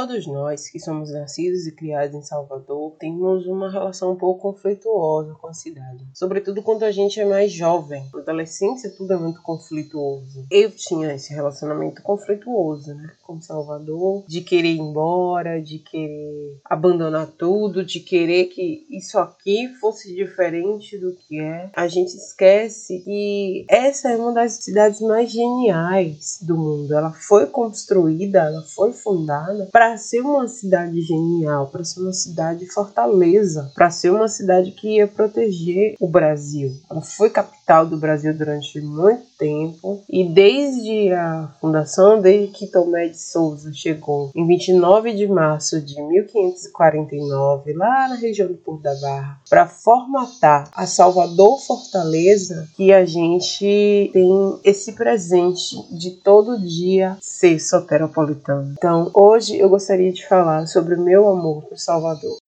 Todos nós que somos nascidos e criados em Salvador temos uma relação um pouco conflituosa com a cidade, sobretudo quando a gente é mais jovem. Na adolescência tudo é muito conflituoso. Eu tinha esse relacionamento conflituoso, né, com Salvador, de querer ir embora, de querer abandonar tudo, de querer que isso aqui fosse diferente do que é. A gente esquece que essa é uma das cidades mais geniais do mundo. Ela foi construída, ela foi fundada para ser uma cidade genial, para ser uma cidade fortaleza, para ser uma cidade que ia proteger o Brasil. Ela foi capital do Brasil durante muito tempo e desde a fundação, desde que Tomé de Souza chegou em 29 de março de 1549, lá na região do Porto da Barra, para formatar a Salvador Fortaleza, que a gente tem esse presente de todo dia ser soteropolitano. Então, hoje eu gostaria de falar sobre o meu amor por Salvador.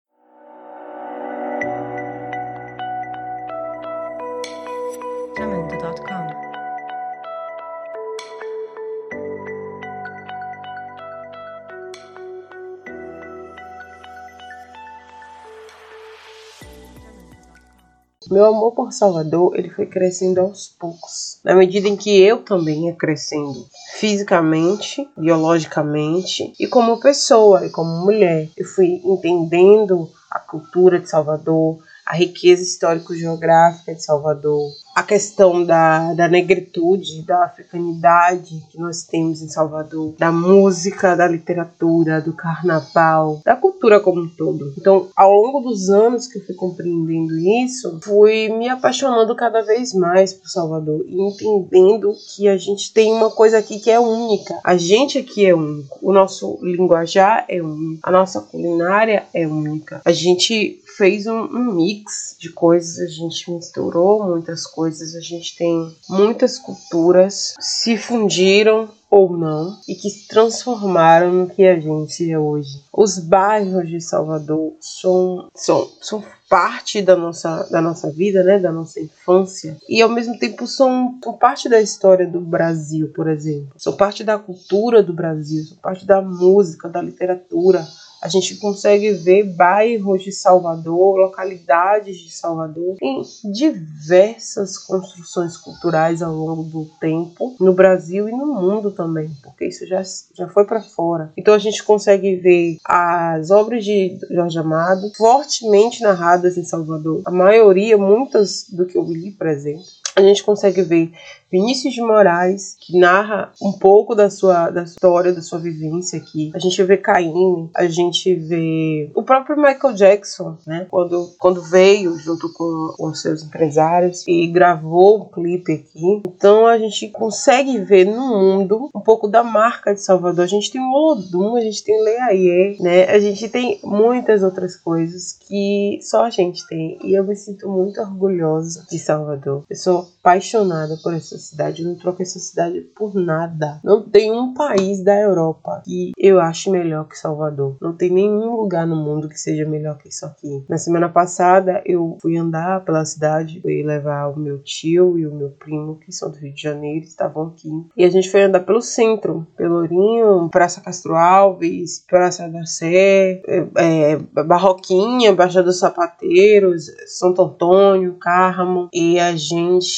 Meu amor por Salvador, ele foi crescendo aos poucos, na medida em que eu também ia crescendo fisicamente, biologicamente e como pessoa e como mulher. Eu fui entendendo a cultura de Salvador, a riqueza histórico-geográfica de Salvador, a questão da, da negritude, da africanidade que nós temos em Salvador, da música, da literatura, do carnaval, da cultura como um todo. Então, ao longo dos anos que eu fui compreendendo isso, fui me apaixonando cada vez mais por Salvador e entendendo que a gente tem uma coisa aqui que é única. A gente aqui é único, o nosso linguajar é único, a nossa culinária é única. A gente fez um, um mix de coisas, a gente misturou muitas coisas coisas, a gente tem muitas culturas se fundiram ou não e que se transformaram no que a gente é hoje. Os bairros de Salvador são, são, são parte da nossa, da nossa vida, né, da nossa infância, e ao mesmo tempo são, são parte da história do Brasil, por exemplo. São parte da cultura do Brasil, são parte da música, da literatura, a gente consegue ver bairros de Salvador, localidades de Salvador, em diversas construções culturais ao longo do tempo, no Brasil e no mundo também, porque isso já, já foi para fora. Então a gente consegue ver as obras de Jorge Amado fortemente narradas em Salvador. A maioria, muitas do que eu li, por exemplo, a gente consegue ver Vinícius de Moraes, que narra um pouco da sua da história, da sua vivência aqui. A gente vê Caim, a gente vê o próprio Michael Jackson, né? Quando, quando veio junto com, com seus empresários e gravou um clipe aqui. Então a gente consegue ver no mundo um pouco da marca de Salvador. A gente tem o Olodum, a gente tem Leaie, né? A gente tem muitas outras coisas que só a gente tem. E eu me sinto muito orgulhosa de Salvador. Eu sou apaixonada por essa cidade, eu não troco essa cidade por nada. Não tem um país da Europa que eu ache melhor que Salvador. Não tem nenhum lugar no mundo que seja melhor que isso aqui. Na semana passada eu fui andar pela cidade, fui levar o meu tio e o meu primo, que são do Rio de Janeiro, estavam aqui. E a gente foi andar pelo centro, Pelourinho, Praça Castro Alves, Praça da Sé, é, é, Barroquinha, Baixa dos Sapateiros, Santo Antônio, Carmo. E a gente.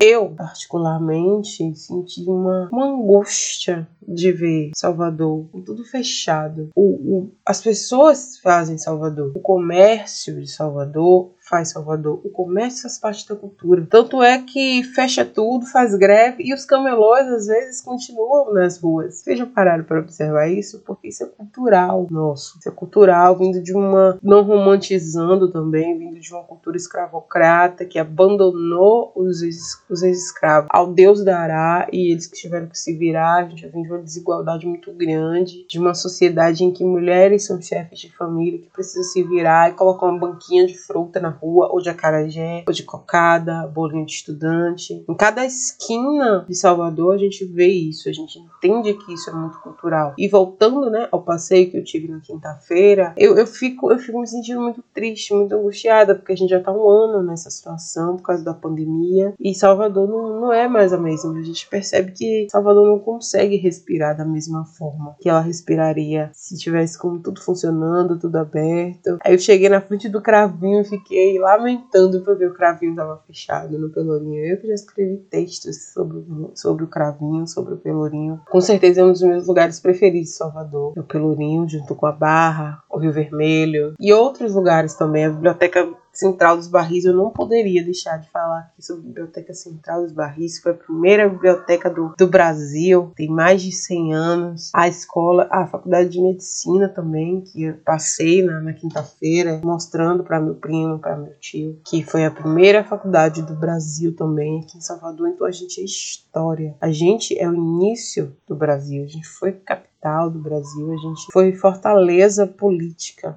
Eu, particularmente, senti uma, uma angústia de ver Salvador com tudo fechado. O, o, as pessoas fazem Salvador, o comércio de Salvador faz Salvador. O comércio faz parte da cultura. Tanto é que fecha tudo, faz greve e os camelôs às vezes continuam nas ruas. Vocês já para observar isso? Porque isso é cultural nosso. Isso é cultural, vindo de uma. não romantizando também, vindo de uma cultura escravocrata que abandonou os, os ex-escravos ao Deus dará e eles que tiveram que se virar. A gente vem de uma desigualdade muito grande, de uma sociedade em que mulheres são chefes de família que precisam se virar e colocar uma banquinha de fruta na rua, ou de acarajé, ou de cocada, bolinho de estudante. Em cada esquina de Salvador a gente vê isso, a gente entende que isso é muito cultural. E voltando, né, ao passeio que eu tive na quinta-feira, eu, eu, fico, eu fico me sentindo muito triste, muito angustiada, porque a gente já tá um ano nessa situação por causa da pandemia e Salvador não, não é mais a mesma. A gente percebe que Salvador não consegue respirar respirar da mesma forma que ela respiraria se tivesse como tudo funcionando, tudo aberto. Aí eu cheguei na frente do cravinho e fiquei lamentando porque o cravinho estava fechado no pelourinho. Eu que já escrevi textos sobre, sobre o cravinho, sobre o pelourinho. Com certeza é um dos meus lugares preferidos de Salvador. É o pelourinho junto com a Barra, o Rio Vermelho e outros lugares também. A biblioteca Central dos Barris, eu não poderia deixar de falar aqui sobre a Biblioteca Central dos Barris. Foi a primeira biblioteca do, do Brasil, tem mais de 100 anos. A escola, a Faculdade de Medicina também, que eu passei na, na quinta-feira, mostrando para meu primo, para meu tio, que foi a primeira faculdade do Brasil também, aqui em Salvador. Então a gente é história. A gente é o início do Brasil. A gente foi capital do Brasil, a gente foi fortaleza política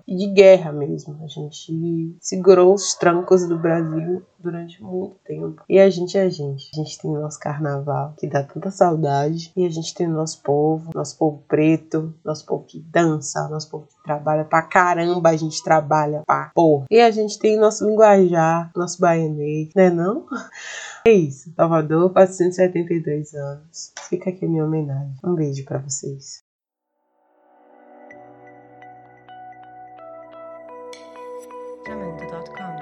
e de guerra mesmo. A gente segurou os trancos do Brasil durante muito tempo. E a gente é a gente. A gente tem o nosso carnaval, que dá tanta saudade. E a gente tem o nosso povo, nosso povo preto, nosso povo que dança, nosso povo que trabalha pra caramba. A gente trabalha pra porra. E a gente tem nosso linguajar, nosso baianês, né não? É isso. Salvador, 472 anos. Fica aqui a minha homenagem. Um beijo para vocês. Jamendo.com